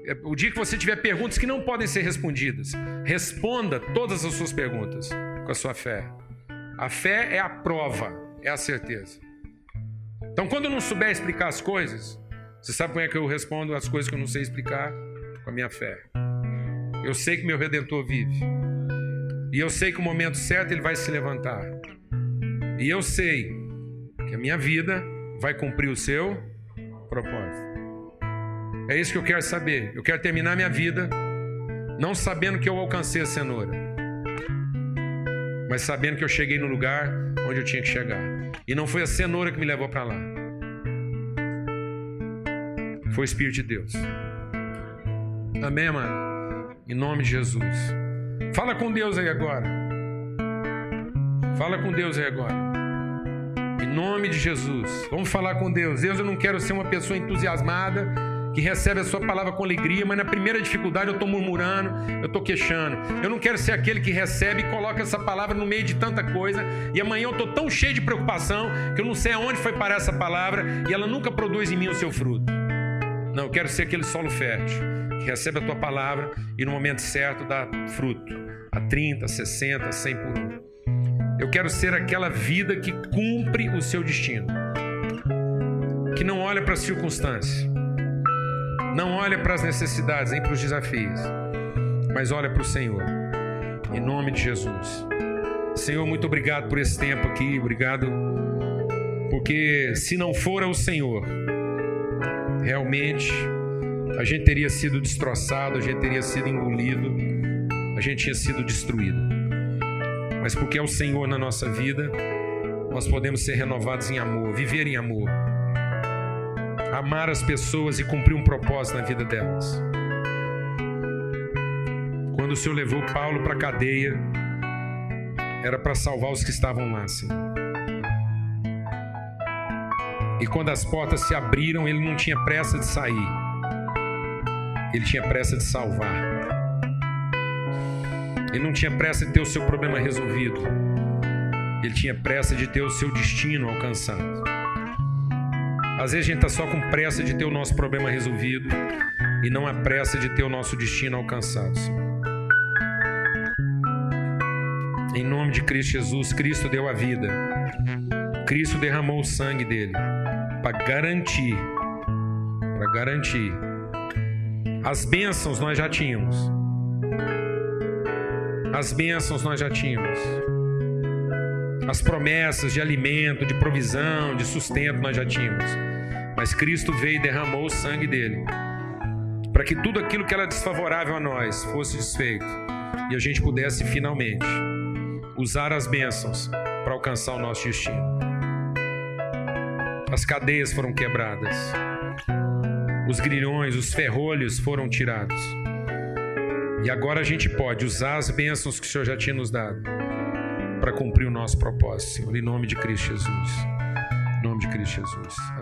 é, o dia que você tiver perguntas que não podem ser respondidas, responda todas as suas perguntas com a sua fé. A fé é a prova, é a certeza. Então, quando eu não souber explicar as coisas, você sabe como é que eu respondo as coisas que eu não sei explicar? Com a minha fé. Eu sei que meu redentor vive. E eu sei que o momento certo ele vai se levantar. E eu sei que a minha vida vai cumprir o seu propósito. É isso que eu quero saber. Eu quero terminar minha vida não sabendo que eu alcancei a cenoura, mas sabendo que eu cheguei no lugar onde eu tinha que chegar. E não foi a cenoura que me levou para lá. Foi o Espírito de Deus. Amém, mano? Em nome de Jesus. Fala com Deus aí agora. Fala com Deus aí agora. Em nome de Jesus. Vamos falar com Deus. Deus, eu não quero ser uma pessoa entusiasmada que recebe a sua palavra com alegria, mas na primeira dificuldade eu estou murmurando, eu estou queixando. Eu não quero ser aquele que recebe e coloca essa palavra no meio de tanta coisa e amanhã eu estou tão cheio de preocupação que eu não sei aonde foi parar essa palavra e ela nunca produz em mim o seu fruto. Não, eu quero ser aquele solo fértil que recebe a tua palavra e no momento certo dá fruto, a 30, 60, 100 por um. Eu quero ser aquela vida que cumpre o seu destino, que não olha para as circunstâncias, não olha para as necessidades, nem para os desafios, mas olha para o Senhor, em nome de Jesus. Senhor, muito obrigado por esse tempo aqui, obrigado, porque se não for o Senhor, realmente a gente teria sido destroçado, a gente teria sido engolido, a gente tinha sido destruído. Mas porque é o Senhor na nossa vida, nós podemos ser renovados em amor, viver em amor, amar as pessoas e cumprir um propósito na vida delas. Quando o Senhor levou Paulo para a cadeia, era para salvar os que estavam lá, Senhor. E quando as portas se abriram, ele não tinha pressa de sair, ele tinha pressa de salvar. Ele não tinha pressa de ter o seu problema resolvido, ele tinha pressa de ter o seu destino alcançado. Às vezes a gente está só com pressa de ter o nosso problema resolvido e não a pressa de ter o nosso destino alcançado. Em nome de Cristo Jesus, Cristo deu a vida. Cristo derramou o sangue dele para garantir, para garantir. As bênçãos nós já tínhamos. As bênçãos nós já tínhamos. As promessas de alimento, de provisão, de sustento nós já tínhamos. Mas Cristo veio e derramou o sangue dele para que tudo aquilo que era desfavorável a nós fosse desfeito e a gente pudesse finalmente usar as bênçãos para alcançar o nosso destino. As cadeias foram quebradas, os grilhões, os ferrolhos foram tirados. E agora a gente pode usar as bênçãos que o Senhor já tinha nos dado para cumprir o nosso propósito, Senhor, em nome de Cristo Jesus. Em nome de Cristo Jesus.